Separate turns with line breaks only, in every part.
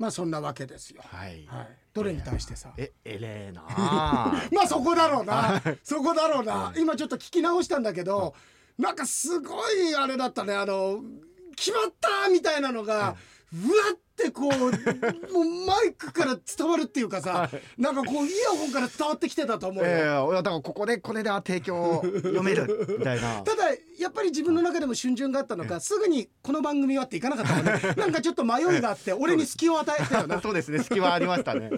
まあそんなわけですよ。
はい
はい、どれに対してさ。
ええれえなあ
まあそこだろうな。そこだろうな。今ちょっと聞き直したんだけど、なんかすごいあれだったね。あの決まったみたいなのが、うわってこうもうマイクから伝わるっていうかさ、なんかこうイヤホンから伝わってきてたと思うよ。
ええ俺はだからここでこれであ提供読めるみたいな。
ただやっぱり自分の中でも春巡があったのかすぐにこの番組はっていかなかったもんね。なんかちょっと迷いがあって俺に隙を与えたよな
そうですね隙はありましたね。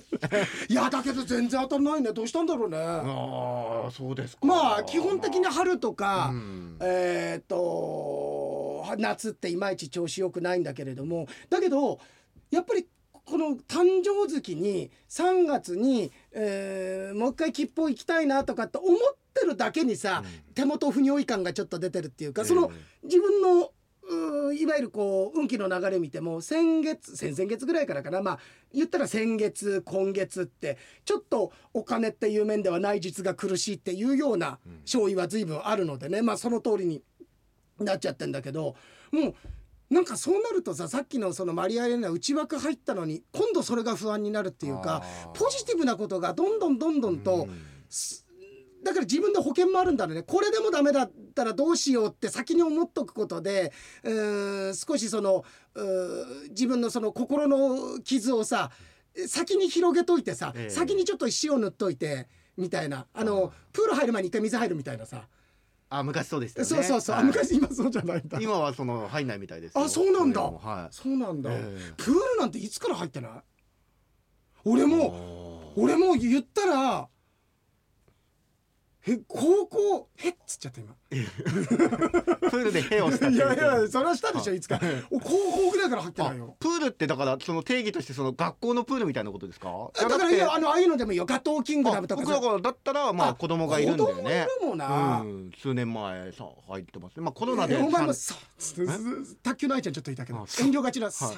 いやだけど全然当たらないね。どうしたんだろうね。
ああそうですか。
まあ基本的に春とか、
うん。
えーっと夏っていまいち調子よくないんだけれども。だけどやっぱりこの誕生月に3月に、えーもう一回吉報行きたいなとかって思ってるだけにさ、手元不如意感がちょっと出てるっていうか、その自分のいわゆるこう運気の流れ見ても先月先々月ぐらいからかな。まあ言ったら先月今月ってちょっとお金っていう面では内実が苦しいっていうような勝意は随分あるのでね。まあその通りになっちゃってんだけどもうなんかそうなるとささっきのそのマリア・エレナ内枠入ったのに今度それが不安になるっていうかポジティブなことがどんどんどんどんと、だから自分の保険もあるんだろうね。これでもダメだったらどうしようって先に思っとくことでうーん少しそのうー自分のその心の傷をさ先に広げといてさ、
ええ。
先にちょっと塩塗っといてみたいな。あのプール入る前に一回水入るみたいなさ、
あ昔そうでしたよね
そうそうそう、あ
はい。
昔今そうじゃないんだ。
今はその入んないみたいですよ。
あそうなんだ。
はい。
そうなんだ、
ええ。
プールなんていつから入ってない？俺も俺も言ったらえ高校えっつっちゃった今
プールでヘをした
いやいや
う
それはしたでしょいつか。お高校ぐらいから入って
あ
ないよ
プールってだからその定義としてその学校のプールみたいなことですか？
だからいやあのああいうのでもいいよガトーキングダムとか
僕だからだったらまあ子供がいるんだよね。
子供もんな、
うん、数年前さ入ってますね。まあコロナで
えお前も
さ
卓球の愛ちゃんちょっといたけど遠慮がちなさ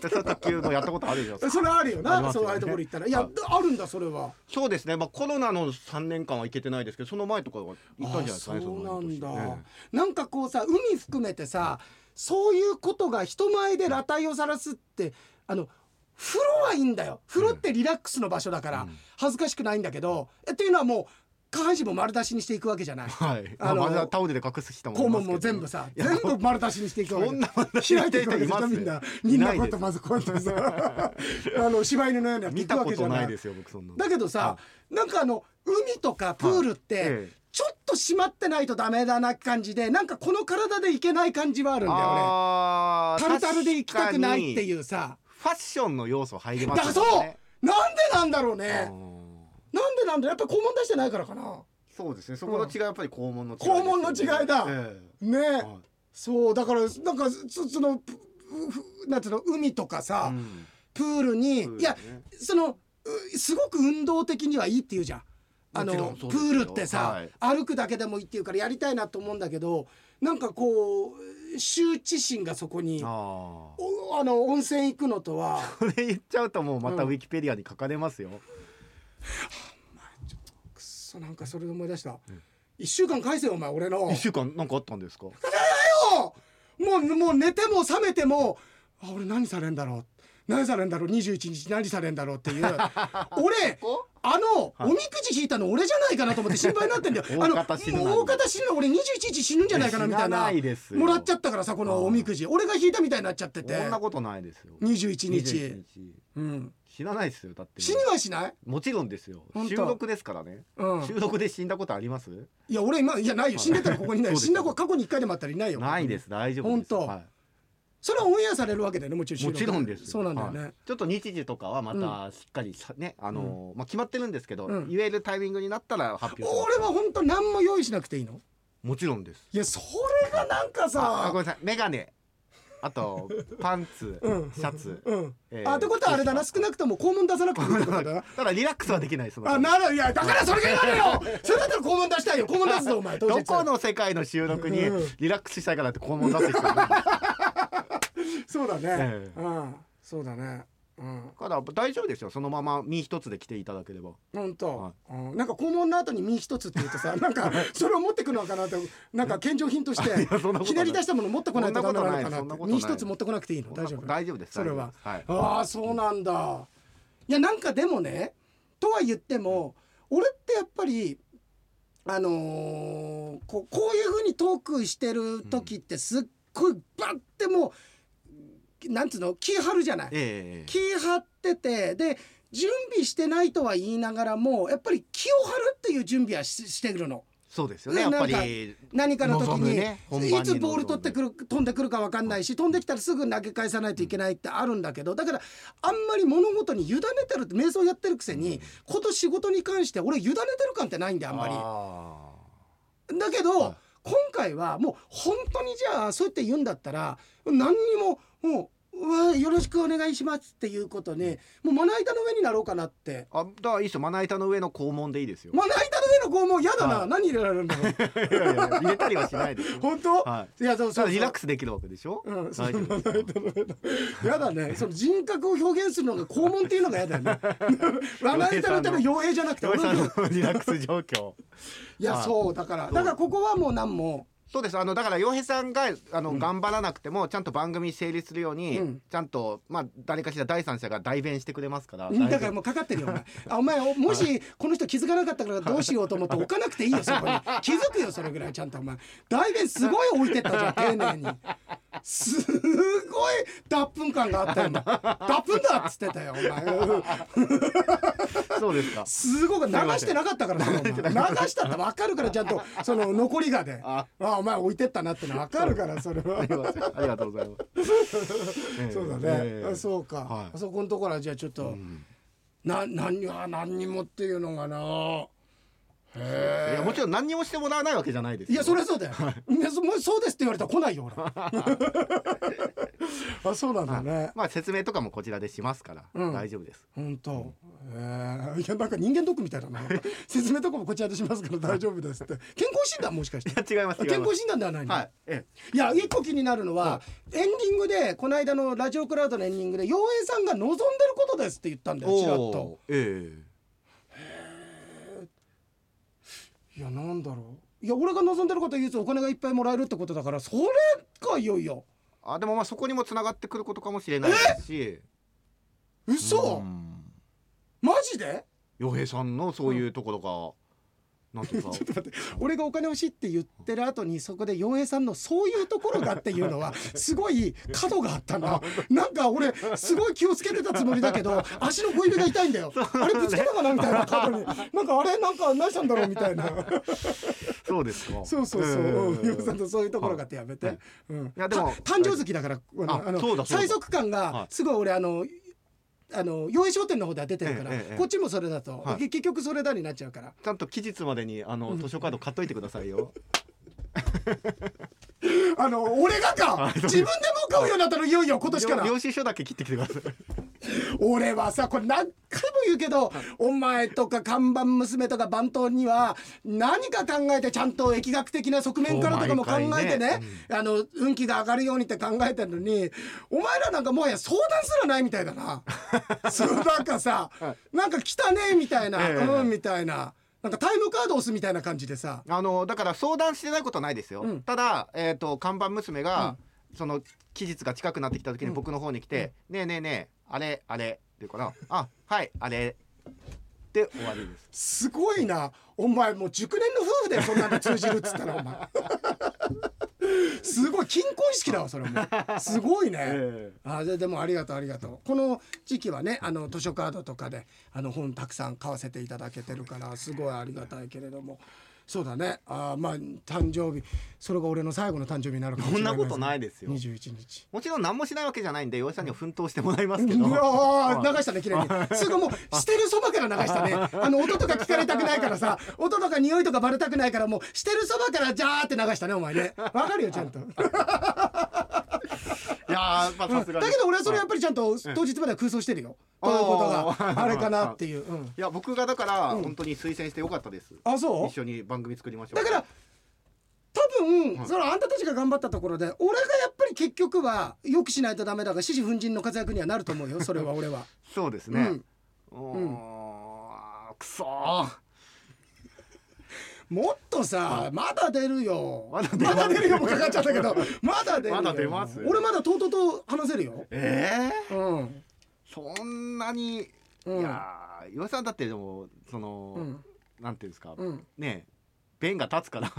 卓球のやったことあるじゃん
それあるよなそうああいうところ行ったら。いや
はい。
あるんだそれは。
そうですね。まあコロナの3年間は行けてないですけどその前とかは行ったんじゃないですかね
なんだ、
ね
なんかこうさ海含めてさそういうことが人前で裸体を晒すってあの風呂はいいんだよ。風呂ってリラックスの場所だから、
うん。
恥ずかしくないんだけどえっていうのはもう下半身も丸出しにしていくわけじゃない。
はい。
あの
まあタオルで隠す人もい
肛門も全部さ全部丸出しにしていくわけ。
そんな
開いていくわけじゃみんなみんなこうまずこうやってさあの柴犬のようにやってい
見
くわけじゃない。い
ですよ僕そんなの。
だけどさなんかあの海とかプールって、ちょっと締まってないとダメだな感じでなんかこの体でいけない感じはあるんだよね。タルタルで行きたくないって
確
いうさ。
ファッションの要素入りま
だからそうなんでなんだろう
あ
ね。
ー
なんでなんだやっぱり肛門出してないからかな。
そうですね。そこの違いはやっぱり肛門の違いです
肛門の違いだ。
え
ね。
えはい。
そうだからなんかそそのなんつうの海とかさ、
うん。
プールに、
ね。
いやそのうすごく運動的にはいいっていうじゃん。あのプールってさ、
はい。
歩くだけでもいいっていうからやりたいなと思うんだけどなんかこう羞恥心がそこに
あ
の温泉行くのとは
あこれ言っちゃうともうまたウィキペディアに書かれますよ、
くっそなんかそれで思い出した、一週間返せよお前俺の。
一週間なんかあったんですか？
よもうもう寝ても覚めてもあ俺何されんだろう。何されんだろう。21日何されんだろうっていう。俺
こ？
あの、
はい。
おみくじ引いたの俺じゃないかなと思って心配になってんだよ。
大
あの
方死ぬな
大方死ぬの俺21日死ぬんじゃないかなみたい
死な
もらっちゃったからさこのおみくじ。俺が引いたみたいになっちゃって。て
そんなことないですよ。
21日。
21日。
うん、
死なないですよだって。
死にはしない、
もちろんですよ。収録ですからね、
うん、
収録で死んだことあります？
いや俺今いやないよ。死んでたらここにいない死んだ子過去に1回でもあったらいないよ。
ないです。大丈夫です。
本当。
は
それはオンエアされるわけだよねもちろん
い、もちろんです
そうなんだよね、
はい。ちょっと日時とかはまたしっかりさねあのーまあ決まってるんですけど、
うん。
言えるタイミングになったら発表
俺は本当何も用意しなくていいの？
もちろんです。
いやそれがなんか
あ
さ
ごめんなさい。メガネ。あと パンツ、
うん。
シャツ、
うん、
えー
あってことはあれだな。少なくとも肛門出さなくていいってことだな。
ただリラックスはできないです
あなる。いやだからそれが嫌なのよ。それだったら肛門出したいよ。肛門出すぞお前。
どこの世界の収録に
うん。
リラックスしたいからって肛門出す人いるんです
そうだね、
ええ。
うん。そうだね。うん。
だから大丈夫ですよ。そのまま身一つで来ていただければ。
本当、
は
うん、なんか肛門の後に身一つって言うとさ なんかそれを持ってくのかなってなんか献上品として
やそんなことない。
ひねり出したもの持ってこないとダメなのかな身一つ持ってこなくていいの？大丈夫？
大丈夫です。
それは。
はい。
ああそうなんだ。いやなんかでもねとは言っても俺ってやっぱりあのーここういうふうにトークしてる時ってすっごいバッてもうなんつうの？気張るじゃない。
ええ
気張ってて。で準備してないとは言いながらもやっぱり気を張るっていう準備はししてるの。
そうですよね。
なんか
り
何かの時に、
ね
いつボール取ってくる飛んでくるか分かんないし飛んできたらすぐ投げ返さないといけないってあるんだけどだからあんまり物事に委ねてるって瞑想やってるくせにこと仕事に関して俺委ねてる感ってないんだよあんまり。
あ
だけど、
はい。
今回はもう本当にじゃあそうやって言うんだったら何にももううわよろしくお願いしますっていうことねもうまな板の上になろうかなって。
ーあだからいいですよ。まな板の上の肛門でいいですよ。
まな板の上の子も嫌だな、
はい。
何入れられるんだろう
いやいや入れたりはしないですよ。
本当、
はい。
いやそうそう
リラックスできるわけでしょ？
うん、そ
大丈夫
のまな板の上の。やだね。その人格を表現するのが肛門っていうのがやだよね。まな板の手の傭兵じゃなくて
リラックス状況。
いや
はい
そうだから。だからここはもう何も
そうです。あのだから洋平さんがあの、
うん。
頑張らなくてもちゃんと番組成立するように、
うん。
ちゃんとまあ誰かしら第三者が代弁してくれますから。
だからもうかかってるよお前。あお前お もしこの人気づかなかったからどうしようと思って置かなくていいよそこに。気づくよそれぐらいちゃんとお前。代弁すごい置いてった じゃん丁寧に。すごい脱粉感があったよ脱粉だっつってたよお前。
そうですか。
すごく流してなかったから流した。って分かるからちゃんとその残りがで。あ。
あ
お前置いてったなっての分かるからそれは。
ありがとうございます、ええ。
そうだね、
ええ。
あそうか、
はい。
あそこのところはじゃあちょっと、
うん。
な何は何にもっていうのがな。へえ。
いやもちろん何にもしてもらわないわけじゃないですよ。
いやそれはそうだよ、い。やそそうですって言われたら来ないよ俺 あそうなんだね
まあ説明とかもこちらでしますから、
うん
大丈夫です
本当。ええいやなんか人間ドックみたいだな。説明とかもこちらでしますから大丈夫ですって。健康診断もしかして。
い や違います違い
健康診断ではないの？
はい、え
いや一個気になるのは、エンディングでこの間のラジオクラウドのエンディングで陽平さんが望んでることですって言ったんだ
え
よちらっと。
おーえ
いやなんだろう。いや俺が望んでることは唯一お金がいっぱいもらえるってことだからそれかいよいよ。
えあでもまあそこにもつながってくることかもしれないですし。
嘘、
うん。
マジで？
洋平さんのそういうところが、なんていうか
ちょっと待って。俺がお金欲しいって言ってる後にそこで洋平さんのそういうところがっていうのは すごい角があったななんか俺すごい気をつけてたつもりだけど 足の小指が痛いんだよ。あれぶつけたかなみたいな角に。なんかあれなんか何したんだろうみたいな。
そうですか。
そうそうそう。洋平さんとそういうところがってやめて、
はい。
うん、
いやでも
た誕生月だからあの
そうだそうだ。
最速感が
はい。
すごい俺あのあの洋平商店の方では出てるから、
ええええ
こっちもそれだと、
はい。
け結局それだになっちゃうから。
ちゃんと期日までにあの図書カード買っといてくださいよ。
あの俺がか
はい
自分でも買うようになったのいよいよ今年から。
領収書だけ切ってきてください。
俺はさこれ何回も言うけど、お前とか看板娘とか番頭には何か考えてちゃんと疫学的な側面からとかも考えてね
そう毎回ね
あの運気が上がるようにって考えてるのにお前らなんかもはや相談すらないみたいだな。そうなんかさ、
は
なんか来たねみたいな、
ええ。
うんみたいな。なんかタイムカード押すみたいな感じでさ。
あのだから相談してないことはないですよ。
うん。
ただえっ、と看板娘が、その期日が近くなってきた時に
うん。
僕の方に来て、ねえねえねえあれあれ。って言うから、あはいあれ。で終わりです。
すごいな。お前もう熟年の夫婦でそんなの通じるっつったらお前。すごい金婚式だわそれもすごいね、
え。
あででもありがとうありがとう。この時期はねあの図書カードとかであの本たくさん買わせていただけてるからすごいありがたいけれどもそうだね。あまあ誕生日。それが俺の最後の誕生日になるかもしれない
そんなことないですよ。
21日。
もちろん何もしないわけじゃないんで洋平さんには奮闘してもらいますけど。
うわー流したね綺麗に。すぐもうしてるそばから流したね。あの音とか聞かれたくないからさ音とか匂いとかバレたくないからもうしてるそばからジャーって流したねお前ね。わかるよちゃんと。
いやーまあさすがに。
だけど俺はそれやっぱりちゃんと当日までは空想してるよどういうこと
あ
が
ー。
あれかなっていう、うん、
いや僕がだから
うん。
本当に推薦してよかったです。
あそう？
一緒に番組作りましょう。
だから多分、
はい。
そのあんたたちが頑張ったところで俺がやっぱり結局はよくしないとダメだが獅子奮陣の活躍にはなると思うよそれは 俺は。
そうですね。
うん、
おーくそー。
もっとさ、まだ出るよ。
まだ出ま
るよもかかっちゃったけど、まだ出るよ。
まだ出ます。
俺まだとうとうと話せるよ。
ええ
うん。
そんなに、
うん
いやー岩井さんだってでもその、
うん。
なんていうんですか、
うん。
ねえ弁が立つから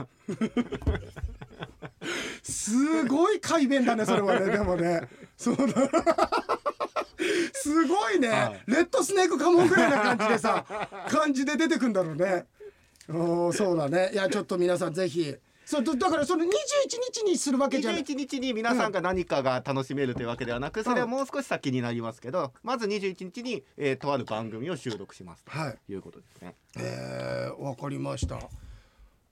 すごい改弁だねそれはねでもね。そうだ。すごいね、
はい
レッドスネークカモンぐらいな感じでさ感じで出てくんだろうね。おーそうだねいやちょっと皆さんぜひそうだだからその21日にするわけじゃない。
21日に皆さんが何かが楽しめるというわけではなくそれはもう少し先になりますけどまず21日に、えーとある番組を収録します
はい。
ということですね。
えー、わかりました。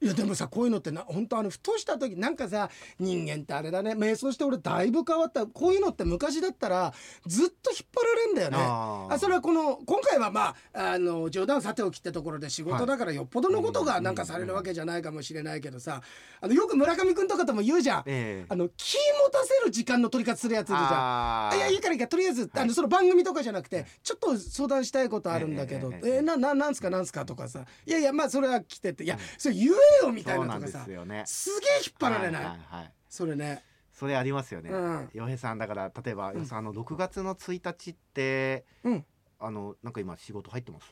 いやでもさこういうのってな本当あのふとした時なんかさ人間ってあれだね。瞑想して俺だいぶ変わった。こういうのって昔だったらずっと引っ張られんだよね。
あ
それはこの今回はまああの冗談さておきってところで仕事だからよっぽどのことがなんかされるわけじゃないかもしれないけどさあのよく村上君とかとも言うじゃん。
ええ。
あの気持たせる時間の取り方するやついるじゃん。いやいいからいいからとりあえず、あのその番組とかじゃなくてちょっと相談したいことあるんだけど、
ええ
ーなななんすかなんすかとかさ。いやいやまあそれは来てって。いやそれ言えよみたい
な
とかさ。
すよね。
すげえ引っ張られない、
はいはいはい。
それね。
それありますよね。
うん。
洋平さんだから例えば洋平さんあの6月の1日って
うん。
あのなんか今仕事入ってます？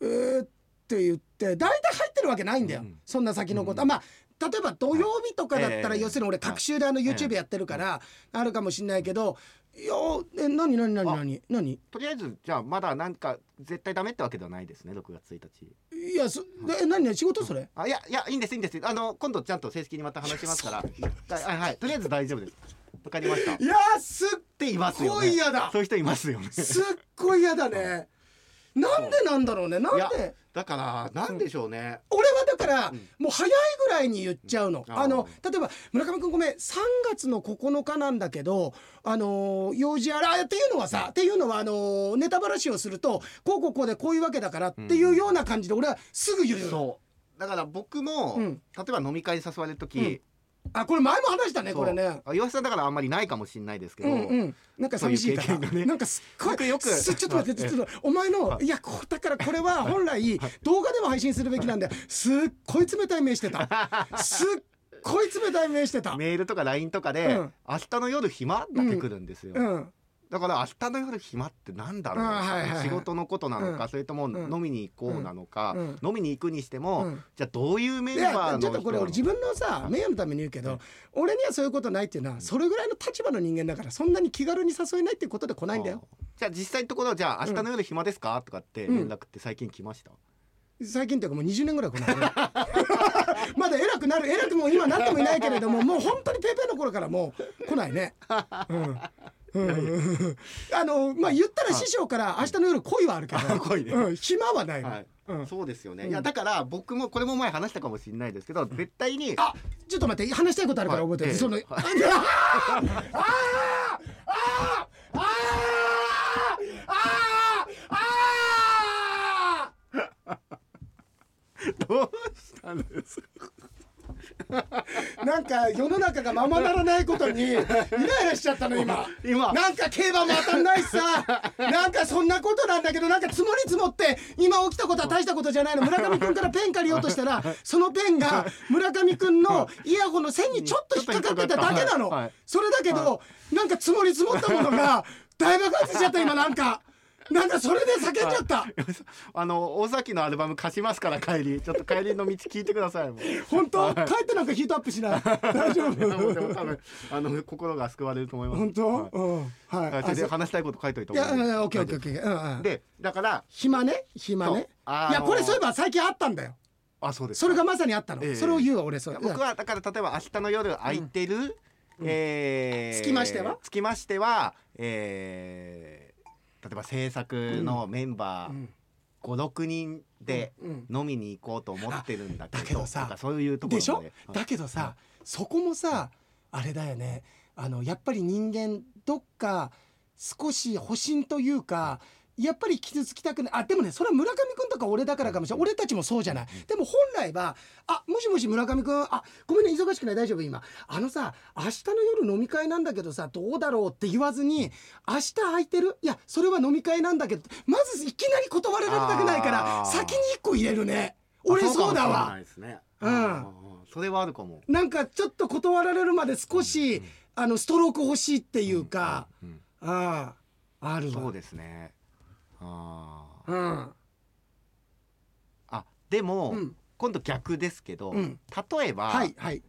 えー、って言って大体入ってるわけないんだよ、
うん
そんな先のこと、
うん
あまあ例えば土曜日とかだったら、
はい。
要するに俺隔週であの YouTube やってるから、あるかもしんないけどいやえ何何何何何？
とりあえずじゃあまだなんか絶対ダメってわけではないですね6月1日。
いやそえ何何？仕事それ、
あいやいやいいんですいいんです。あの今度ちゃんと正式にまた話しますから。はいはいとりあえず大丈夫です。わかりました。っ
いやすって
いますよ
ご
ね
い嫌だ
そういう人いますよね。
すっごい嫌だね。なんでなんだろうね。なんで？
だからなんでしょうね、
俺はだから、
うん。
もう早いぐらいに言っちゃうの。
うん
あの
あ
例えば村上君ごめん3月の9日なんだけどあのー用事あらっていうのはさっていうのはあのーネタばらしをするとこうこうこうでこういうわけだからっていうような感じで俺はすぐ言う
うだから僕も、
うん。
例えば飲み会に誘われる時、
うんあこれ前も話したねこれね。
あ岩井さんだからあんまりないかもしれないですけど、
うんうん、なんか寂しいから。
ね。
なんかすっごい
僕よく
すちょっと待ってちょっとお前のいやこだからこれは本来動画でも配信するべきなんだよ。すっごい冷たい目してた。すっごい冷たい目してた。
メールとか LINE とかで、
うん。
明日の夜暇？だってくるんですよ、
うん
だから明日の夜暇ってなんだろう、
はいはいはい。
仕事のことなのか、
うん。
それとも
ん。
飲みに行こうなのか、
うん。
飲みに行くにしても、
うん。
じゃあどういうメン
い
バーの
やちょっとこれ俺自
分
分のさ名誉のために言うけど俺にはそういうことないっていうのはそれぐらいの立場の人間だからそんなに気軽に誘えないっていうことで来ないんだよ。
じゃあ実際のところじゃあ明日の夜暇ですか、とかって連絡って最近来ました、
最近っていうかもう20年ぐらい来ないねまだ偉くなる偉くも今なってもいないけれどももう本当にペーペーの頃からもう来ないね。うんうんあのまあ言ったら師匠から明日の夜恋はあるけど、
恋ね、
暇はない、
はい、そうですよね、いやだから僕もこれも前話したかもしれないですけど絶対に
あちょっと待って話したいことあるから覚えて、その、あ、あああああああ
どうしたんですか？
なんか世の中がままならないことにイライラしちゃったの今。
今。
なんか競馬も当たんないしさ。なんかそんなことなんだけどなんか積もり積もって今起きたことは大したことじゃないの。村上君からペン借りようとしたらそのペンが村上君のイヤホンの線にちょっと引っかかってただけなの。それだけどなんか積もり積もったものが大爆発しちゃった今なんかなんかそれで叫んじゃった。
あの大崎のアルバム貸しますから帰り。ちょっと帰りの道聞いてください
本当？
はい。
帰ってなんかヒートアップしない。大丈夫？
多分あの心が救われると思います。
本当？
はい。で
あ
話したいこと書いといた
いや、
いい。
オッケーオッケーオッケー。
でだから
暇ね、暇ね？いや、これそういえば最近あったんだよ。
あそうですか。
それがまさにあったの。
ええ。
それを言うわ、俺、それ。
僕はだから例えば明日の夜空いてる、えー
つきましては？
つきましては、えー例えば制作のメンバー
うん。
56人で
うん。
飲みに行こうと思ってるんだけど
さ
そういうところ
で。しょ？だけどさ、そこもさ、あれだよね。あの、やっぱり人間、どっか少し保身というか、やっぱり傷つきたくない。あでもねそれは村上君とか俺だからかもしれない。俺たちもそうじゃない。でも本来は「あもしもし村上君あごめんね忙しくない大丈夫今。あのさ明日の夜飲み会なんだけどさどうだろう?」って言わずに「明日空いてる？いやそれは飲み会なんだけどまずいきなり断られたくないから先に1個入れるね。俺そうだわ。うん。
それはあるかも。
なんかちょっと断られるまで少し、あのストローク欲しいっていうか、
うん
あああるわ。
そうですねあー
うん。
あでも、
うん。
今度逆ですけど、
うん。
例えば、
はいはい。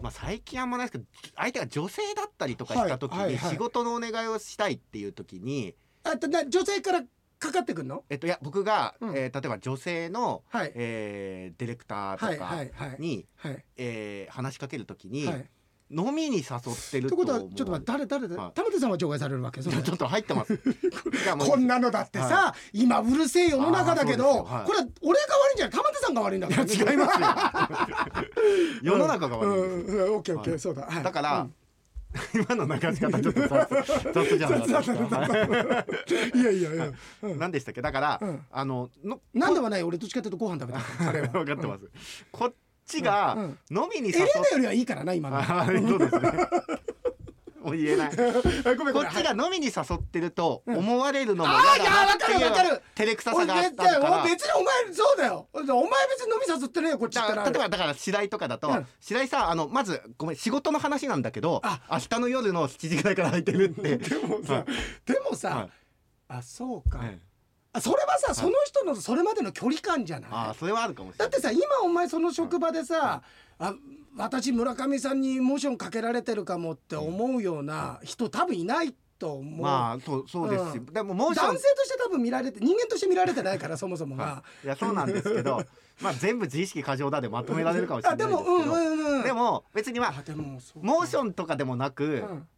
まあ、最近あんまないですけど相手が女性だったりとかした時に、
はいはい。はい
仕事のお願いをしたいっていう時に、
あとな女性からかかってくんの？
えっと、いや僕が、
うん。
えー例えば女性の、
はい。
えーディレクター
はい
とか
はいはい。
に、
はい。
えー話しかける時に、
はい
飲みに誘ってる
って
と
ことはちょっと待って誰誰誰
はい。
玉手さんは除外されるわけ？それ。
ちょっと入ってます。
こんなのだってさ、
は
今うるせえ世の中だけど、
はい。
これは俺が悪いんじゃない？玉手さんが悪いんだから、ね、
違いますよ。世の中が悪いんですよ。
うん。うん。オッケーオッケー、
はい。
そうだ、はい。
だから、
うん。
今の流し方ちょっと雑雑じゃなか。ったですか。
いやいやいや、うん。
何でしたっけ？だから、
うん。
あのの
なんではない。俺どっちかっていうとご飯食べた
分 かってます。こっちが飲みに誘っ
エレナよりはいいからな今の。
あーそうですね。もう言えない。
あごめんごめん。
こっちが飲みに誘ってると
うん。
思われるのも嫌だなっていう
いやわかるわかる。
照れくささ
俺
があったから。
別にお前そうだよ。お前別に飲み誘ってねえよこっち
から例えばだから白井とかだと、
うん。
白井さんあのまずごめん仕事の話なんだけど
あ。
明日の夜の7時ぐらいから空いてるって。
でもさ、
はい。
でもさ、
はい。
あそうか、
はい。
あそれはさ、その人のそれまでの距離感じゃない？
ああそれはあるかもしれない。
だってさ今お前その職場でさ、あ私村上さんにモーションかけられてるかもって思うような人多分いないと思う、
まあそうそうですし、
うん。
でもモーション
男性として多分見られて人間として見られてないからそもそも。が。
いやそうなんですけど まあ全部自意識過剰だでまとめられるかもしれ
あ
ないですけど。
でもうんうんうん。
でも別にまあ
あでもそうか。
モーションとかでもなく、
うん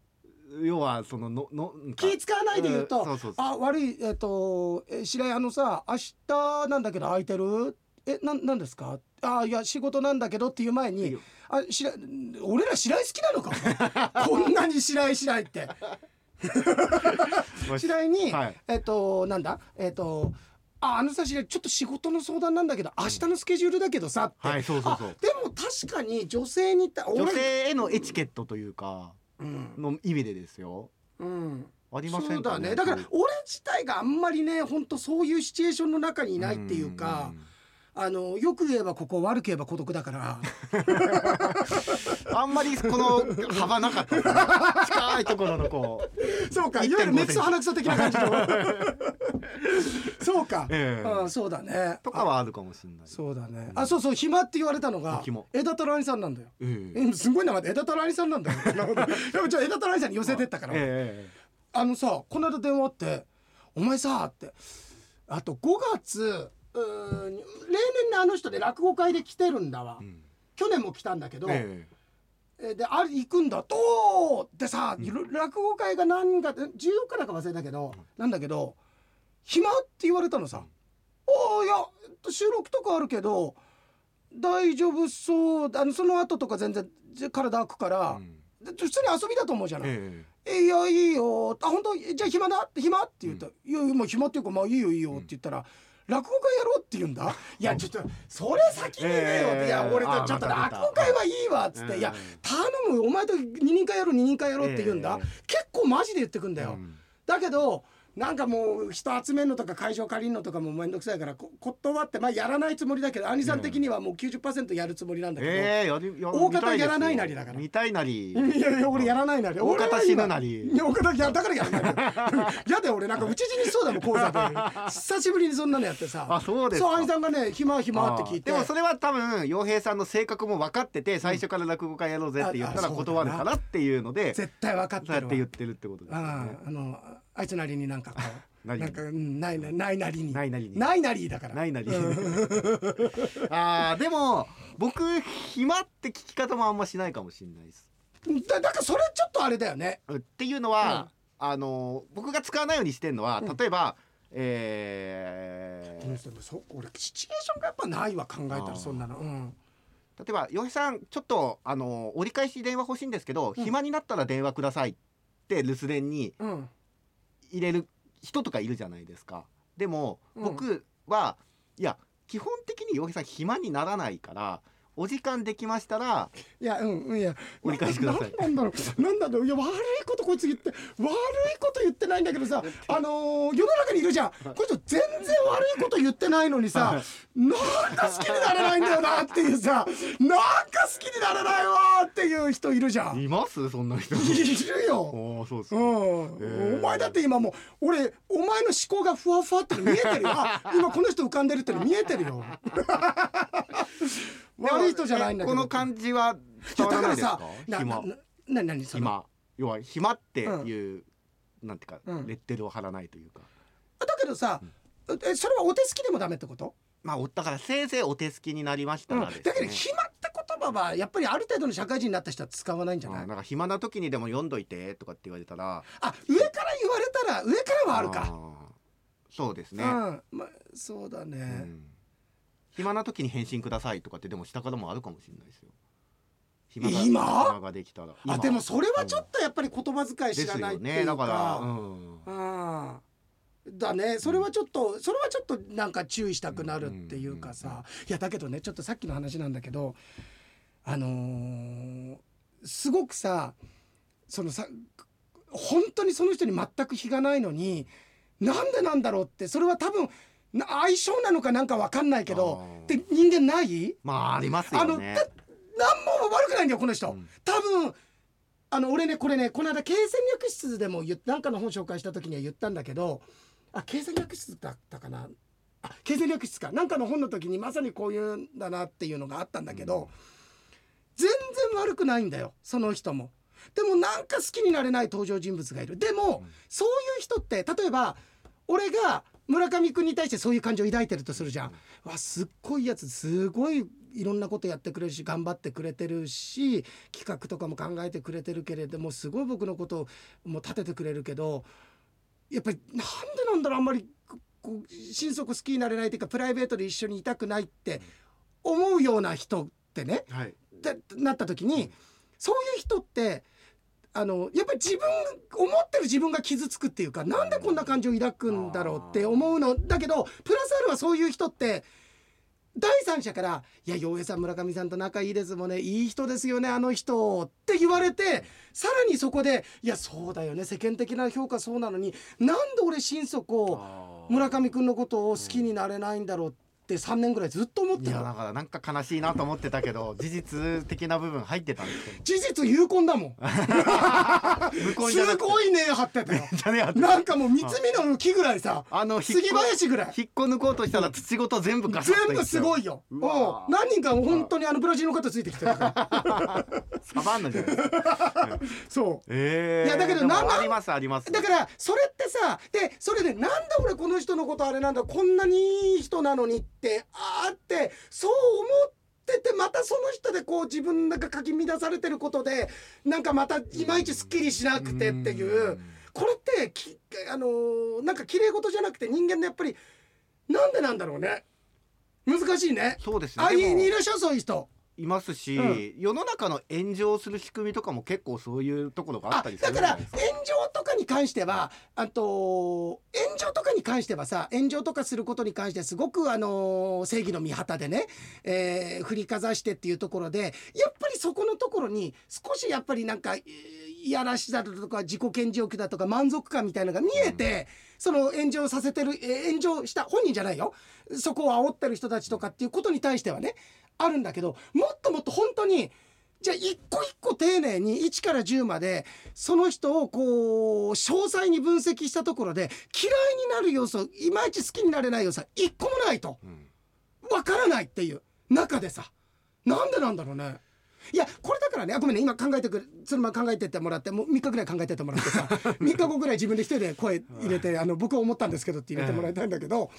要はそののの
気使わないで言うと、
んそうそうそう。
あ悪いえっ、とえ白井あのさ明日なんだけど空いてる？えなんなんですか？あいや仕事なんだけどっていう前にあ白井俺ら白井好きなのか？こんなに白井白井って。白井に、
はい。
えっ、となんだ？えっ、とああのさ白井ちょっと仕事の相談なんだけど明日のスケジュールだけどさって、
はいそうそうそう。
あでも確かに女性にた
女性へのエチケットというか。
うん、
の意味でですよ。
うん、
ありませんか
そうだね。だから俺自体があんまりね本当そういうシチュエーションの中にいないっていうかあのよく言えばここ悪く言えば孤独だから。
あんまりこの幅なかった。ですね近いところのこう。
そうか。い
1.5
わゆるメクソ鼻くそ的な感じの か、
ええ。
うん、そうだね。
とかはあるかもしれない。
そうだね。あそうそう暇って言われたのが
暇
枝太郎さんなんだよ。
ええ。
えすごい名前で枝太郎さんなんだよ。でもじゃあ枝太郎さんに寄せてったから、
え
あのさこの間電話あって「お前さ」ってあと5月うーん例年ねあの人で落語会で来てるんだわ、
えうん。
去年も来たんだけど、
え
え。であれ行くんだとでさ、
うん。
落語会が何月14日だか忘れたけど、なんだけど暇？って言われたのさ「おおいや収録とかあるけど大丈夫そう。あのその後とか全然体開くか
え
ら
う、ん。
で普通に遊びだと思うじゃない。
え
え。いやいいよ。あ本当？じゃあ暇だ？って暇？って言った、いやいやもう暇っていうかまあいいよいいよって言ったら、落語会やろうって言うんだ？いやちょっとそれ先に言えよ
ええ。
いや俺
あ
とちょっと落語会はいいわっつって、
ええ
いや頼む。お前と二人会やろう二人会やろうって言うんだ、
ええ。
結構マジで言ってくんだよ、
うん。
だけどなんかもう人集めるのとか会場借りるのとかも面倒くさいからこ断ってまあやらないつもりだけど兄さん的にはもう90%やるつもりなんだけど、
ええやりや
大方やらないなりだから。
見たいなり。
いやいや俺やらないなり。
大方死ぬなり。
いや大方いやだからやらない。の やだよ俺なんか討ち死にしそうだもん 講座で。久しぶりにそんなのやってさ。
あそうですか。
そう兄さんがね暇暇って聞いて。
でもそれは多分洋平さんの性格も分かってて最初から落語会やろうぜって言ったら断るからっていうので
絶対分かって
そうや
るわ
って言ってるってことですね。
ああのあいつなりになんかこう
何
なんかうんないなないなりに。
ないなりに。
ないなりだから。
ないなり。
う ん
あーでも僕暇って聞き方もあんましないかもしれないです。
だだからそれちょっとあれだよね。
っていうのは、あの僕が使わないようにしてるのは
うん。
例えば、えー
うんでもそ俺シチュエーションがやっぱないわ考えたらそんなの。うん。
例えば「洋平さんちょっとあの折り返し電話欲しいんですけど、
うん。
暇になったら電話ください」って留守電に
うん
入れる人とかいるじゃないですか。でも
うん。
僕は、いや基本的に洋平さん暇にならないからお時間できましたら
いやうんうんいや。
折り返しください。
ななんだろう。なんだろう。いや悪いことこいつ言って悪いこと言ってないんだけどさ あのー世の中にいるじゃん。こいつ全然悪いこと言ってないのにさなんか好きになれないんだよなっていうさなんか好きになれないわっていう人いるじゃん。い
います？そんな人。
るよ。
おーそうです
う
か
ん、
ー。
お前だって今もう俺お前の思考がふわふわっての見えてるよ。あ今この人浮かんでるっての見えてるよ悪い人じゃないんだけど。
この感じは伝わらないですか？
な
暇。
なな何その
暇。要は暇っていう、なんていうか、
うん。
レッテルを貼らないというか。
だけどさ、えそれはお手すきでもダメってこと、
まあおだからせいぜいお手すきになりました
うん、
らですね、
だけど暇って言葉はやっぱりある程度の社会人になった人は使わないんじゃない、
うん。なんか暇な時にでも読んどいてとかって言われたら
あ上から言われたら上からはあるか、
ー。そうですね、
うん。まあそうだ
う
ね、
ん暇な時に返信くださいとかってでも下からもあるかもしれないですよ。暇が
今？
暇ができたら。
あでもそれはちょ
っ
っとやっぱり言葉遣い知らないっていうか、
ね。だから、うん、
ああだね。それはちょっとそれはちょっとなんか注意したくなるっていうかさ。いやだけどねちょっとさっきの話なんだけどあのーすごくさそのさ本当にその人に全く非がないのになんでなんだろうってそれは多分な相性なのかなんかわかんないけどって人間ない？
まああります
あの
よね
だ何も悪くないんだよこの人、
うん。
多分あの俺ねこれねこの間経戦略室でも言っなんかの本紹介した時には言ったんだけどあ経戦略室だったかな？あ経戦略室か。なんかの本の時にまさにこういうんだなっていうのがあったんだけど、全然悪くないんだよその人も。でもなんか好きになれない登場人物がいる。でも、
うん。
そういう人って例えば俺が村上君に対してそういう感情を抱いてるとするじゃん。わすっごいやつすごいいろんなことやってくれるし頑張ってくれてるし企画とかも考えてくれてるけれどもすごい僕のことをもう立ててくれるけどやっぱりなんでなんだろうあんまりここう心底好きになれないというかプライベートで一緒にいたくないって思うような人ってね
はい
だなった時にそういう人ってあのやっぱり自分思ってる自分が傷つくっていうかなんでこんな感情を抱くんだろうって思うの。だけどプラスアルはそういう人って第三者から「いや洋平さん村上さんと仲いいですもんね。いい人ですよねあの人」って言われてさらにそこで「いやそうだよね。世間的な評価そうなのになんで俺心底村上君のことを好きになれないんだろう」って3年ぐらいずっと思ってたの。
いやだからなんか悲しいなと思ってたけど事実的な部分入ってたんですけど
事実有根だもん。すごいね張ってたよ。なんかもう三つ目の木ぐらいさ
あの
杉林ぐらい。
引っこ抜こうとしたら土ごと全部ガサッと
全部すごいよ。
う
何人か本当にあのブラジルの方ついてきてたから
サバンナじゃないですか。
そ
ええ
いやだけど
でも
なん
ありますあります。
うだからそれってさでそれでなんだ俺この人のことあれなんだこんなにいい人なのにってあってそう思っててまたその人でこう自分がかき乱されてることでなんかまたいまいちすっきりしなくてっていう。これってきあのーなんか綺麗事じゃなくて人間のやっぱりなんでなんだろうね。難しいね。
そうですね。
あいいらっしゃるそういう人
いますし、
うん。
世の中の炎上する仕組みとかも結構そういうところがあ
あ
ったりする
だから炎上とかに関してはあと炎上とかに関してはさ炎上とかすることに関してすごくあのー正義の御旗でね、えー振りかざしてっていうところでやっぱりそこのところに少しやっぱりなんかえーいやらしさだとか自己顕示欲だとか満足感みたいなのが見えて、その炎上させてる、えー炎上した本人じゃないよ。そこを煽ってる人たちとかっていうことに対してはねあるんだけどもっともっと本当にじゃあ一個一個丁寧に1から10までその人をこう詳細に分析したところで嫌いになる要素いまいち好きになれない要素は一個もないと
うん
わからないっていう中でさなんでなんだろうね。いやこれだからねあごめんね今考えてくれそのまま考えてってもらってもう3日ぐらい考えてってもらってさ 3日後ぐらい自分で一人で声入れてあの僕は思ったんですけどって入れてもらいたいんだけど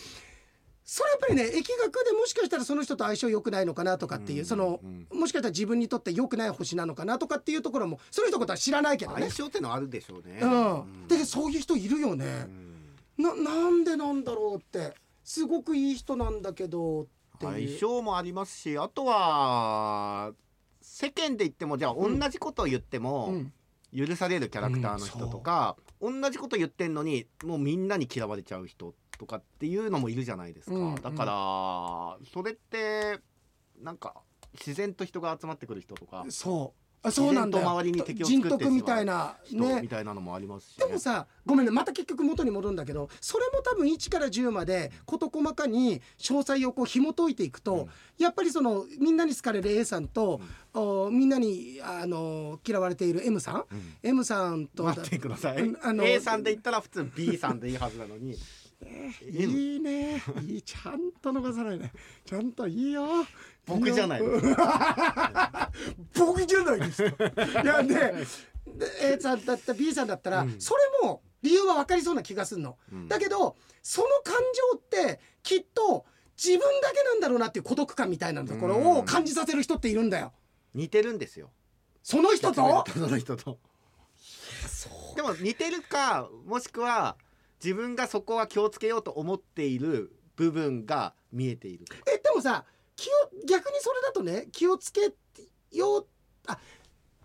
それやっぱりね疫学でもしかしたらその人と相性良くないのかなとかっていう、
うん
その
うん。
もしかしたら自分にとって良くない星なのかなとかっていうところもその人のことは知らないけどね。
相。性ってのあるでしょうね、
うん、でそういう人いるよね。
う。ん。
ななんでなんだろうって。すごくいい人なんだけどって
相
いう。
性もありますしあとは世間で言ってもじゃあ同じことを言っても
うん。
許されるキャラクターの人とか、同じこと言ってんのにもうみんなに嫌われちゃう人とかっていうのもいるじゃないですか、
うん
だからそれってなんか自然と人が集まってくる人とか。
そうあそうなんだ
周りに敵を
人徳みたいな
人
ね
みたいなのもありますし、
でもさごめんねまた結局元に戻るんだけどそれも多分1から10まで事細かに詳細をこう紐解いていくと、
うん。
やっぱりそのみんなに好かれる A さんと、おみんなにあの嫌われている M さん、
うん。
M さんと
待ってください。
うんあの
A さんで言ったら普通 B さんでいいはずなのに。
いいね。いいちゃんと逃さないねちゃんといいよ
僕じゃない
いよ 僕じゃないですか。いやでで A さんだった B さんだったら、
うん。
それも理由は分かりそうな気がするの、
うん。
だけどその感情ってきっと自分だけなんだろうなっていう孤独感みたいなところを感じさせる人っているんだよ。
似てるんですよ。
その人と？
その人と。でも似てるかもしくは自分がそこは気をつけようと思っている部分が見えている。
えでもさ気を逆にそれだとね気をつけようあ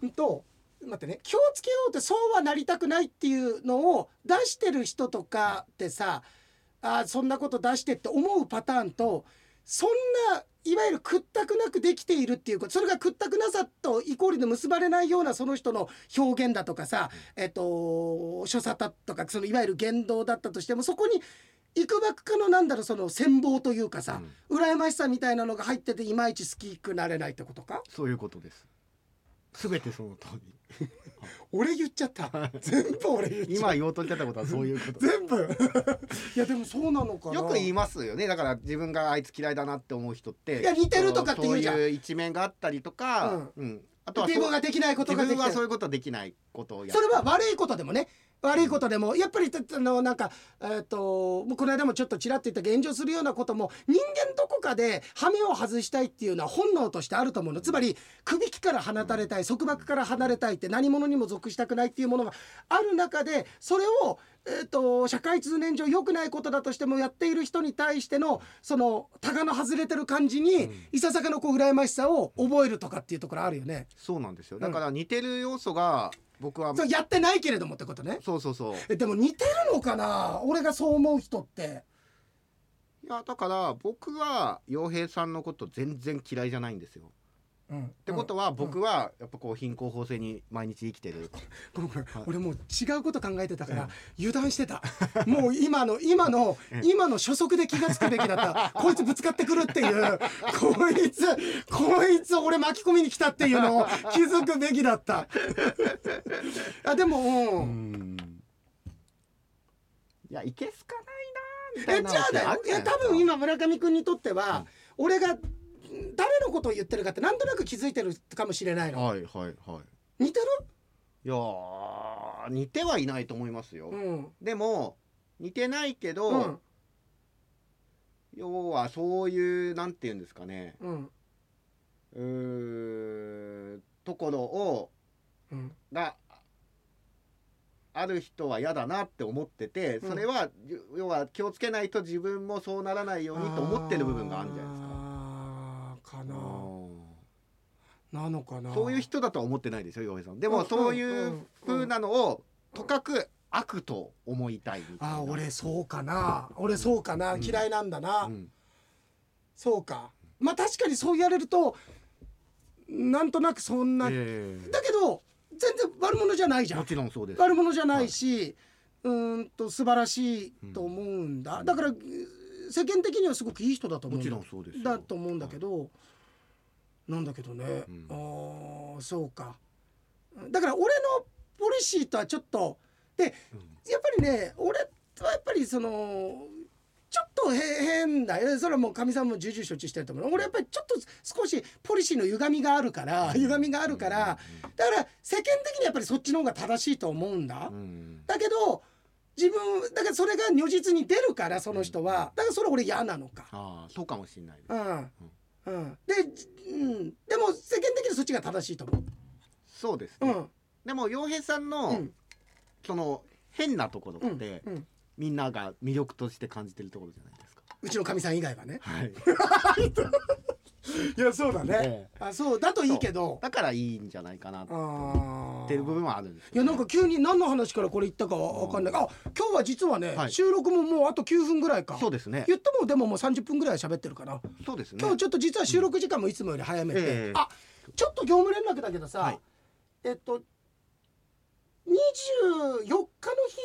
うんと待ってね気をつけようってそうはなりたくないっていうのを出してる人とかってさあそんなこと出してって思うパターンとそんないわゆる屈託なくできているっていうことそれが屈託なさとイコールで結ばれないようなその人の表現だとかさ、えっと所作だとかそのいわゆる言動だったとしてもそこにいくばくかのなんだろうその羨望というかさ、羨ましさみたいなのが入ってていまいち好きくなれないってことか？
そういうことです。全てその通り。
俺言っちゃった。全部俺言っちゃった。
今言おうとしてたことはそういうこと。
全部。いやでもそうなのかな。
よく言いますよね。だから自分があいつ嫌いだなって思う人って
いや似てるとかって言うじゃん。
そういう一面があったりとか、うん。あとは
自分ができないことができて
自分はそういうことできないことをや
それは悪いことでもね悪いことでもやっぱりあのなんかえっ、ともうこの間もちょっとちらっと言った炎上するようなことも人間どこかで羽目を外したいっていうのは本能としてあると思うの。つまり首輝から放たれたい束縛から離れたいって何者にも属したくないっていうものがある中でそれをえー、と社会通念上良くないことだとしてもやっている人に対してのそのタガの外れてる感じに、いささかのこう羨ましさを覚えるとかっていうところあるよね。
そうなんですよ。だから似てる要素が僕は、
そうやってないけれどもってことね。
そうそうそう
えでも似てるのかな？俺がそう思う人って
いやだから僕は洋平さんのこと全然嫌いじゃないんですよ。
うん。っ
ってことは僕はやっぱこう貧困法制に毎日生きてる。
ごめんごめん。俺もう違うこと考えてたから油断してた。もう今の今の今の初速で気がつくべきだった。こいつぶつかってくるっていう。こいつこいつ俺巻き込みに来たっていうのを気づくべきだった。あでも、うん。
いやいけすかないなみたいな
えじゃあだよいや多分今村上君にとっては、俺が誰のことを言ってるかってなんとなく気づいてるかもしれないの、
はいはいはい。
似て
いやー似てはいないと思いますよ。
るうん。
でも似てないけど、
うん。
要はそういうなんて言うんですかね。
うん。
うーところを
うん。
がある人は嫌だなって思ってて
うん。
それは、要は気をつけないと自分もそうならないようにと思ってる部分があるんじゃないですか。
かな。
うん。
なのかな。
そういう人だとは思ってないですよ洋平さん。でも
うん
そういううん風なのをとかく悪と思いたいみたいな。
あー俺そうかな。俺そうかな、
うん。
嫌いなんだな、
うん。
そうか。まあ確かにそう言われるとなんとなくそんな、
ええ。
だけど全然悪者じゃないじゃん。
もちろんそうです。
悪者じゃないし、うーんと素晴らしいと思うんだ、だから世間的にはすごくいい人だと思うんだ
もちろんそうですよ。
だと思うんだけど、なんだけどね、
うん。
ああそうか。だから俺のポリシーとはちょっと。でやっぱりね俺はやっぱりそのちょっとへ変だよ。それはもうかみさんも重々承知してると思う。俺やっぱりちょっと少しポリシーの歪みがあるから歪みがあるから。だから世間的にやっぱりそっちの方が正しいと思うんだ、
うん。
だけど自分だからそれが如実に出るからその人は。だからそれ俺嫌なのか。
ああそうかもしれない。
うん。うん。で、うん、でも世間的にそっちが正しいと思う。
そうですね。
うん。
でも洋平さんの、
うん。
その変なところ
うん。
って、
うん。
みんなが魅力として感じてるところじゃないですか。
うちのかみさん以外はね。
はい。
いやそうだね、
え
あそうだといいけど。
だからいいんじゃないかなっ
あ
ていう部分はあるんですよ
いやなんか急に何の話からこれ言ったかわかんない。あ今日は実はね、
はい。
収録ももうあと9分ぐらいか。
そうですね。
言ってもでももう30分ぐらい喋ってるかな
そうですね。
今日ちょっと実は収録時間もいつもより早めて、
ええ。
あちょっと業務連絡だけどさ、
はい。
えっと24日の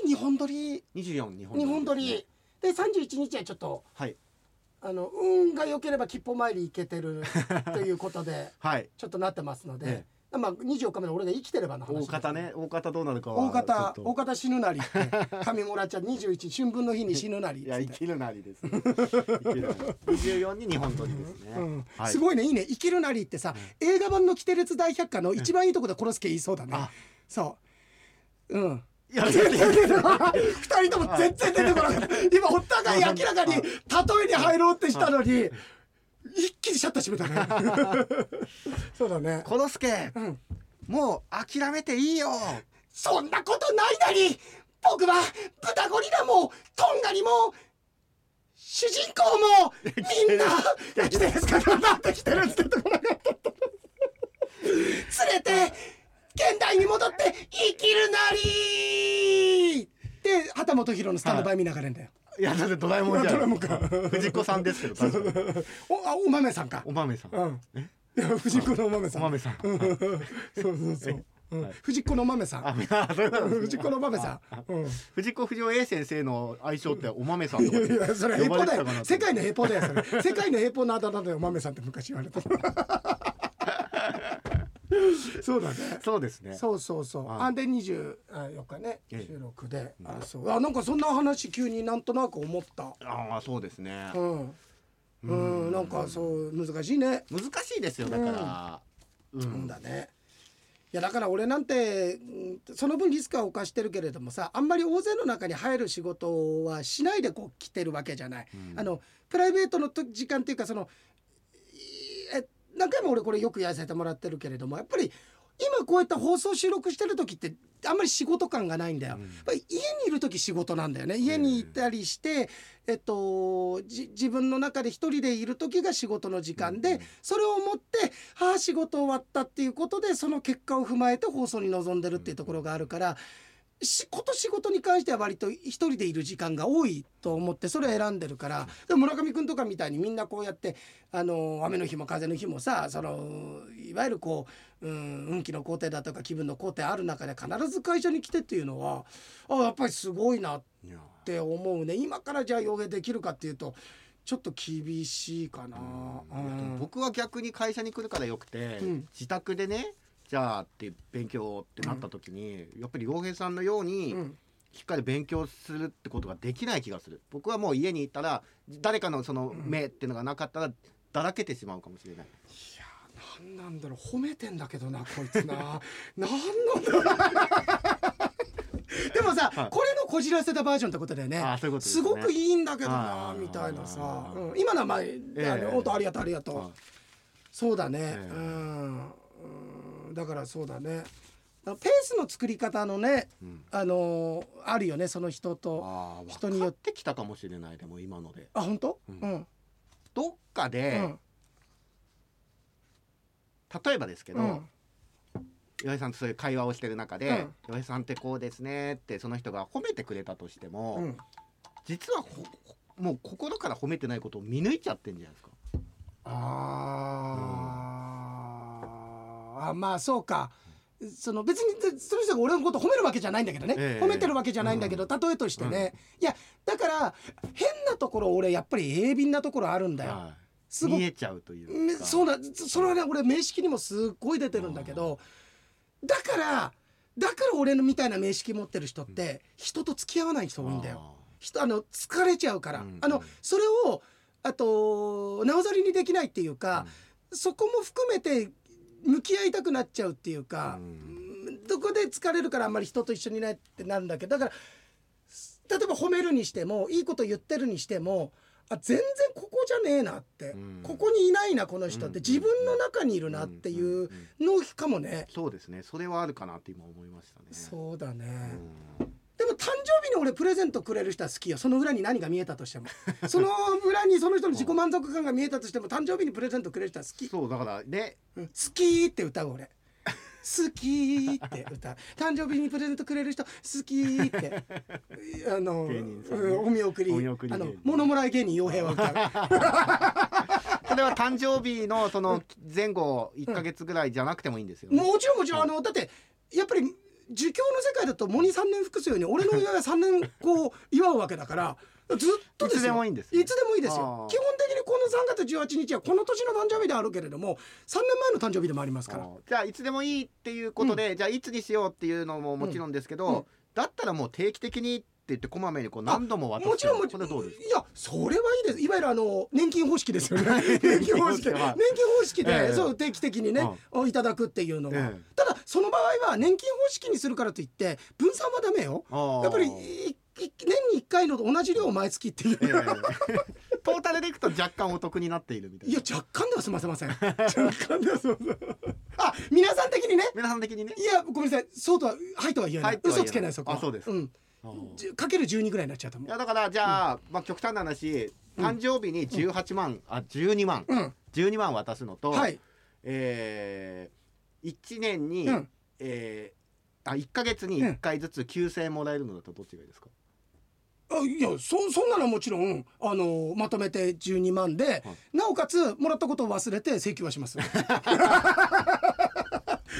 日日本撮り。
24日本
日本撮り。で31日はちょっと
はい
あの運が良ければ吉報参り行けてるということで
はい。
ちょっとなってますので
え、
まあ24日目の俺が生きてればの話
大方ね大方どうなるかは
大方大方死ぬなりって上村ちゃん21春分の日に 死ぬなり
いや生きるなりです、ね、生きるなり。24に日本撮りですね、
うん。
はい。
すごいねいいね「生きるなり」ってさ、映画版の「キテレツ大百科」の一番いいとこで殺すけ言いそうだね、
あ。
そう。うん
いや
全然出てこない。二人とも全然出てこなかった。今お互い明らかに例えに入ろうってしたのに一気にシャッター閉めたね。そうだね。
コロスケ
うん。
もう諦めていいよ。
そんなことないなり。僕は豚ゴリラもトンガリも主人公もみんな 生きてるんですか？なんで来てるんですか？ってこなかった。連れて現代に戻って生きるなりで畑本博のスタンドバイ見ながらんだよ、
い。やだってドラえもんじゃ
ドラえもん
ん
か。
藤子さんですけど確かに
おあお豆さんか。
お豆さん。
うん。いや藤子のお豆さん。
お豆さん。
うん。そうそうそう、うん。
はい。
藤子の豆さん。藤子の豆さん、うん。
藤子不二雄 A 先生の愛称ってお豆さんとか。
いやいやそれ
呼
平方だよ。世界の平方だよそれ。世界の平方のあだ名だよ豆さんって昔言われた そうだね。
そうですね。
そうそうそう。
はい
あんで24日ね
ええ。
収録で。あそう。あなんかそんな話急になんとなく思った。
ああそうですね。
うん。うんなんかそう難しいね。
難しいですよだから。う
うん。だね。いやだから俺なんてうんその分リスクは犯してるけれどもさあんまり大勢の中に入る仕事はしないでこう来てるわけじゃない。
うん。
あのプライベートのと時間っていうかその何回も俺これよくやらせてもらってるけれどもやっぱり今こうやって放送収録してる時ってあんまり仕事感がないんだよ。
うん
やっぱり家にいる時仕事なんだよね家にいたりして、えっと、じ自分の中で一人でいる時が仕事の時間で、
うん
それをもってああ仕事終わったっていうことでその結果を踏まえて放送に臨んでるっていうところがあるから。しこと仕事に関しては割と一人でいる時間が多いと思ってそれを選んでるから。でも村上君とかみたいにみんなこうやってあの雨の日も風の日もさそのいわゆるこう、うん、運気の工程だとか気分の工程ある中で必ず会社に来てっていうのはあやっぱりすごいなって思うね。今からじゃあ傭兵できるかっていうとちょっと厳しいかな。うん。
僕は逆に会社に来るからよくて、
うん。
自宅でねじゃあって勉強ってなった時に、やっぱり洋平さんのように
うん。
しっかり勉強するってことができない気がする。僕はもう家にいたら誰かのその目っていうのがなかったらだらけてしまうかもしれない、
いやなんなんだろう。褒めてんだけどなこいつな。なんなんだろう。でもさ、
はい。
これのこじらせたバージョンってことだよね。
ね。
すごくいいんだけどな
はい。
みたいなさ。
は、い。
うん。今のはまあ、あ
え
の本当ありがとうありがとう、
はい。
そうだね、
え。
うんだからそうだね。ペースの作り方のね
うん。
あのあるよねその人と。
ああ
人によっ
て。きたかもしれないでも今ので。
あ本当？
うん。
うん。
どっか
う
で、
ん。
例えばですけど、
うん。
岩井さんとそういう会話をしてる中で、
うん。
岩井さんってこうですねってその人が褒めてくれたとしても、
うん。
実はほもう心から褒めてないことを見抜いちゃってんじゃないですか。
あーあまあそうか。その別にでその人が俺のこと褒めるわけじゃないんだけどね、
ええ。
褒めてるわけじゃないんだけど、例えとしてね、いやだから変なところ俺やっぱり鋭敏なところあるんだよ。
はい。見えちゃうというか。
めそうだそれはね俺名式にもすっごい出てるんだけど。だからだから俺のみたいな名式持ってる人って人と付き合わない人多いんだよ。人あの疲れちゃうから、
うん
あのそれをあとなおざりにできないっていうか、そこも含めて向き合いたくなっちゃうっていうか、
うん。
どこで疲れるからあんまり人と一緒にいないってなるんだけどだから例えば褒めるにしてもいいこと言ってるにしてもあ全然ここじゃねえなって、
うん。
ここにいないなこの人って、
うん。
自分の中にいるなっていうのかもね、
そうですね。それはあるかなって今思いましたね。
そうだね、誕生日に俺プレゼントくれる人は好きよ。その裏に何が見えたとしても。その裏にその人の自己満足感が見えたとしても誕生日にプレゼントくれる人は好き。
そうだからね。
うん。好きって歌う俺。好きって歌う。誕生日にプレゼントくれる人好きって。あの、
ね。
うんお見送り。
お見送り
あの物もらい芸人傭兵は歌う。
それは誕生日のその前後1か月ぐらいじゃなくてもいいんですよ、ね。
もちろんもちろん。あのだってやっぱり儒教の世界だと喪に3年複数ように俺の親が3年こう祝うわけだからずっとですよ。
いつでもいいんですね。
いつでもいいですよ。基本的にこの3月18日はこの年の誕生日であるけれども3年前の誕生日でもありますから
じゃあいつでもいいっていうことで、じゃあいつにしようっていうのももちろんですけど、
うん。うん
だったらもう定期的にって言ってこまめにこう何度も渡す。
もちろんもちろんいやそれはいいです。いわゆるあの年金方式ですよね。年金方式。年金
はい
方式で、
ええ。
そう定期的にね、いただくっていうのは、
ええ。
ただその場合は年金方式にするからといって分散はダメよ。やっぱりいい年に1回の同じ量を毎月っていう、
ええトータルでいくと若干お得になっているみたい
い
な
や若干では済ませません。若干では済ませません。あ皆さん的にね。
皆さん的にね。
いやごめんなさい。そうとははいとは言えない。
はい
嘘つけないそこは。
あそうです
ん。
あー。
じゅかける12ぐらいになっちゃうと思
いうやだからじゃあ、まあ極端な話。誕生日に18万、あ12万。
うん。
12万渡すのと、
はい。
えー、1年に、
うん。
えー、あ1か月に1回ずつ9000円もらえるのだとどっちがいいですか、
あいやそそんなのはもちろんあのまとめて12万で、なおかつもらったことを忘れて請求はします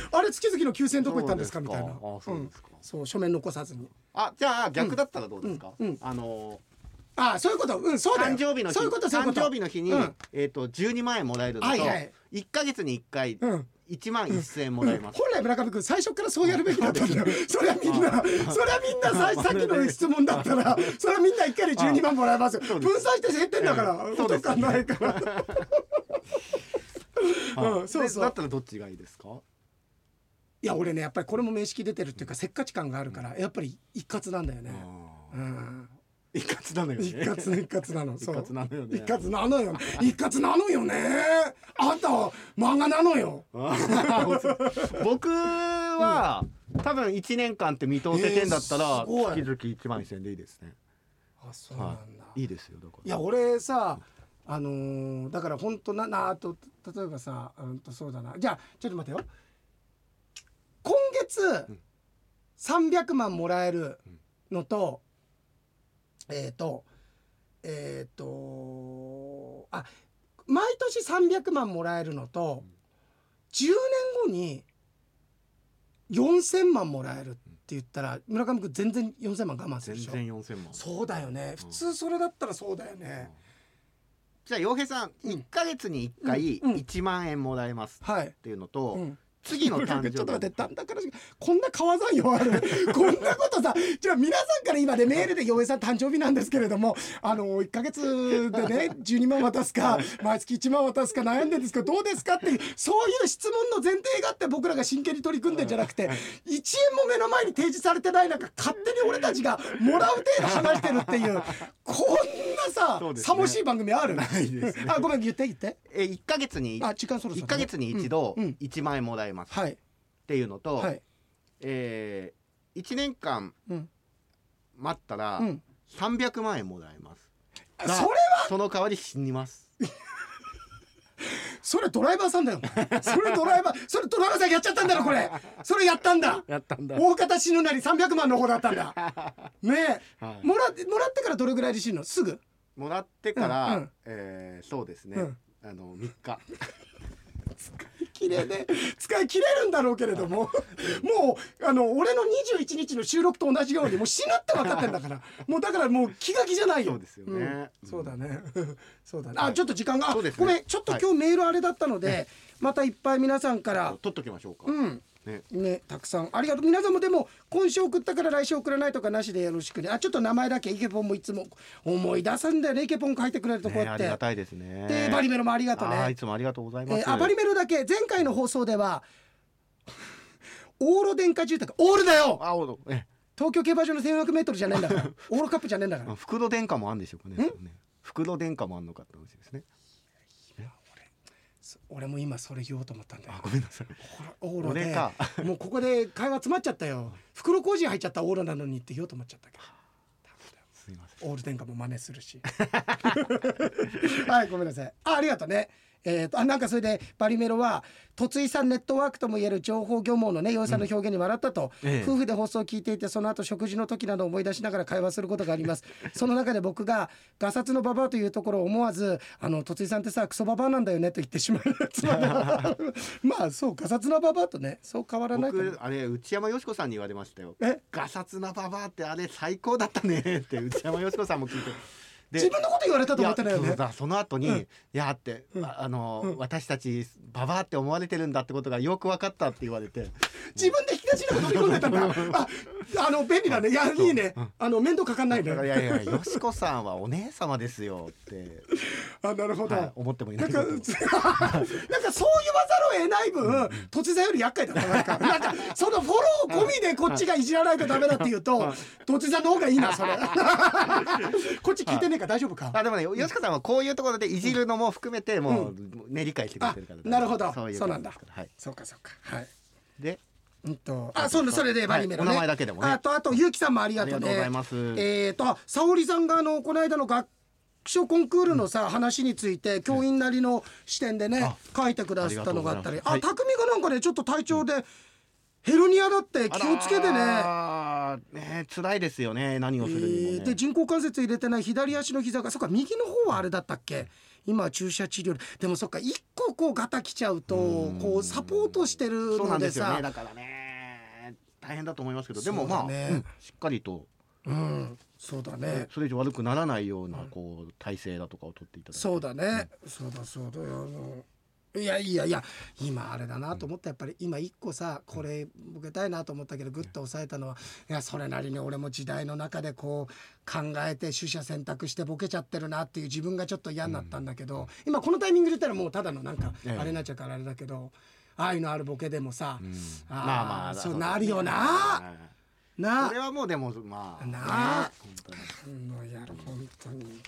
あれ月々の9000円どこ行ったんですかみたいな。
あそうですか、
ん。そう書面残さずに。
あじゃあ逆だったらどうですか、
うん。うん。
あの
あそういうこと。うんそうだよ。
誕生日の日
そういうことそういうこと。
誕生日の日に、
うん。
えっ、と12万円もらえるのと、
はいはい。
1か月に1回
うん
1万1000円もらえます、
本来村上君最初からそうやるべきだったんだよ。それはみんなそれはみんなささっきの質問だったらそれはみんな1回で12万もらえます分散して減ってんだから
そうです
お得感ないから。
あ
うんそうそう。
でだったらどっちがいいですか？
いや俺ねやっぱりこれも面識出てるっていうかせっかち感があるからやっぱり一括なんだよね。うん
一括なのよね。
一括一括なの。
一括なのよね。
一括なのよ。一括なのよね。あんたは漫画なのよ。
僕は、多分1年間って見通せてんだったら、
えー
月々1万1000円でいいですね。
あそうなんだ、
い。いですよだから
いや俺さあのーだから本当ななあと例えばさうんとそうだな。じゃあちょっと待ってよ。今月
ん。
300万もらえるのと、えっ、とえっ、とあ毎年300万もらえるのと10年後に4,000万もらえるって言ったら村上君全然4,000万我慢するでしょ？
全然4000万。
そうだよね。普通それだったらそうだよね、
じゃあ洋平さん
うん。
1か月に1回
うん。うん。
1万円もらえます
はい
っていうのと、
うん
次の誕生日。
ちょっと待って、だんだんからしこんな川山用ある。こんなことさ、じゃあ皆さんから今ね、メールで、洋平さん誕生日なんですけれども、あの、1ヶ月でね、12万渡すか、毎月1万渡すか悩んでるんですけど、どうですかっていう、そういう質問の前提があって僕らが真剣に取り組んでんじゃなくて、1円も目の前に提示されてない中、勝手に俺たちがもらう程度話してるっていう、こんなさ、
ね。
さもしい番組ある？
ないですね。
あ、ごめん、言って言って。
え1か月に
あ、時間そろそろね、
1か月に一度
うんうん。
1万円もらえますっ
はい。
ていうのと、
はい。
えー、1年間
うん。
待ったら
うん。
300万円もらえます、
それは？
その代わり死にます
それドライバーさんだよ。それドライバー、それドライバーさんやっちゃったんだろこれ。それやったんだ。
やったんだ
大方死ぬなり300万の方だったんだ。ねえ、
はい
もらってもらってからどれぐらいで死ぬの？すぐ？
もらってから、
うんうん
えーそうですね、
うん
あの3日
綺麗で 使い切れるんだろうけれども、もうあの俺の21日の収録と同じようにもう死ぬって分かってんだから、もうだからもう気が気じゃないよ。
そうですよね。
うん。そうだね。そうだね。あ
はい。
ちょっと時間が、
ね。
ごめん。ちょっと今日メールあれだったので、またいっぱい皆さんから。
取っときましょうか、
うん。
ね。
ね、たくさん。ありがとう。皆さんもでも今週送ったから来週送らないとかなしでよろしくね。あちょっと名前だけイケポンもいつも思い出すんだよね。イケポン書いてくれるとこう
ね
やって、
ありがたいですね。
でバリメロもありがとう
あーい
ね
つもありがとうございます、
えーあバリメロだけ。前回の放送ではオーロ電化住宅。オールだよ！
あおえ
東京競馬場の 1400m じゃねえんだから。オールカップじゃねえんだから。
袋電化もあるんでしょうかね。ね。袋電化もあんのかって話ですね
俺も今それ言おうと思ったんだよ。
あごめんなさい。
オーロでもうここで会話詰まっちゃったよ。袋小路入っちゃったオーロなのにって言おうと思っちゃったけど。
すいません。
オール電化も真似するし。はいごめんなさい。あありがとうねえー、とあなんかそれでバリメロは突井さんネットワークともいえる情報漁網のね洋井さんの表現に笑ったと、
ええ。
夫婦で放送を聞いていてその後食事の時など思い出しながら会話することがあります。その中で僕が「ガサツのババア」というところを思わず「あの突井さんってさクソババアなんだよね」と言ってしまう まあそうガサツなババアとねそう変わらない
あれ内山よしこさんに言われましたよ。
え？
ガサツなババアってあれ最高だったねって内山よしこさんも聞いて。で
自分のこと言われたと思ってないよね。
その後に、
うん。
いやって、
うん。
ああの、
うん。
私たちババアって思われてるんだってことがよく分かったって言われて。
自分で引き出しのこと乗り込んでたんだ。ああの便利だね。いやいいね。
う。ん。
あの面倒かかんないね。
いやいやよしこさんはお姉様ですよって、
あなるほど、
はい、思ってもいな
ないんか、
け
なん
ど
かそう言わざるを得ない分、突然より厄介だった。なんか、なんか、そのフォロー込みでこっちがいじらないとダメだって言うと、突然の方がいいな、それ。こっち聞いてねえから大丈夫か？
あでもねよしこさんはこういうところでいじるのも含めてもう、ね理解してくれてるから
あなるほど
そう
なんだ
はい
そうか、そうか。はい。
で
うんと、あ、そうね、それでバリメロね。
はいお名前だけでもね
あと、あと、ゆうきさんもありがとうね。
ありがとうございます
えっと、沙織さんが、あの、この間の学書コンクールのさ、話について、教員なりの視点でね
あ、
書いてくださったのがあったり。あ、匠がなんかね、ちょっと体調で。ヘルニアだって気をつけてね。
あね辛いですよね。何をするにもね、
えーで人工関節入れてない左足の膝がそっか右の方はあれだったっけ？今は注射治療。ででもそっか一個こうガタきちゃうと
うん。
こうサポートしてるので
んですよね。
さ
だからね。大変だと思いますけど。でもまあ、
そうだね
うんしっかりと、
うん。そうだね。
それ以上悪くならないようなこう体勢だとかを取っていただいて。
そうだね。そうだそうだ。あのいやいやいや今あれだなと思った。やっぱり今一個さこれボケたいなと思ったけどグッと抑えたのはいやそれなりに俺も時代の中でこう考えて取捨選択してボケちゃってるなっていう自分がちょっと嫌になったんだけど今このタイミングで言ったらもうただのなんか
ええ。
あれになっちゃうからあれだけど愛のあるボケでもさ
うん。
あー
まあまあ
そうなるよな。
はい
な。
それはもうでもまあ
な。あやる本当に。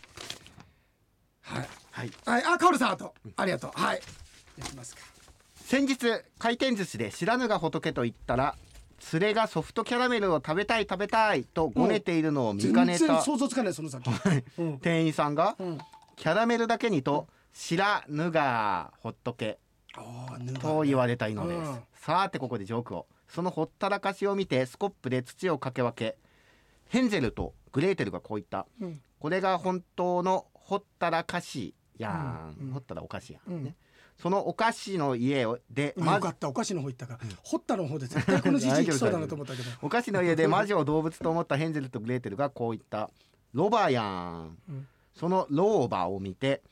はい。
はい。
はい。あカオルさんあと。ありがとう。はいやりますか。
先日回転寿司で知らぬが仏と言ったら連れがソフトキャラメルを食べたい食べたいとごねているのを見か
全
ねた。
然想像つかないその先。うん。
店員さんが
うん。
キャラメルだけにと知らぬがほっと言われたいのです、
うん。
さてここでジョークを。そのほったらかしを見てスコップで土をかけ分けヘンゼルとグレーテルがこう言った。
うん。
これが本当のほったらかしやん、ほったらお菓子や
ん。
ねそのお菓子の家をで
うん
まず
よかった。お菓子の方行ったから。掘ったの方で絶対このじじい来そうだなと思ったけど。
お菓子の家で魔女を動物と思ったヘンゼルとグレーテルがこう言ったロバやん
うん。
その老婆を見て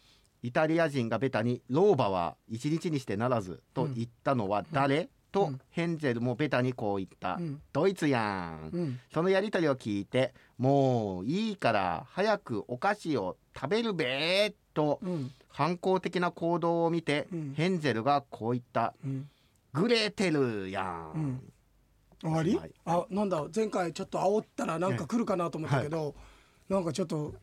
イタリア人がベタに老婆は一日にしてならずと言ったのは誰、と
うん
ヘンゼルもベタにこう言った、
うん。
ドイツやん、
うん。
そのやりとりを聞いてもういいから早くお菓子を食べるべーと
うん。
反抗的な行動を見て、
うん。
ヘンゼルがこう言った。
うん。
グレーテルやん、
うん。終わり？
はい
あなんだ？前回ちょっと煽ったらなんか来るかなと思ったけどなんかちょっと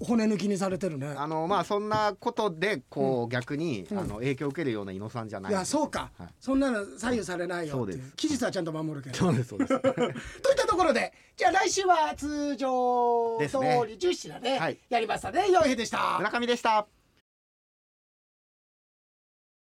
骨抜きにされてるね。
あのまあそんなことでこう、逆に、
うん。
あの影響を受けるような伊野さんじゃない。
いやそうか、
はい。
そんなの左右されないよってい
そうです。
う期日はちゃんと守るけど。
そうですそうです。
といったところでじゃあ来週は通常通り
ですね。
10品で
はい。
やりましたね。洋平でした。
村上でした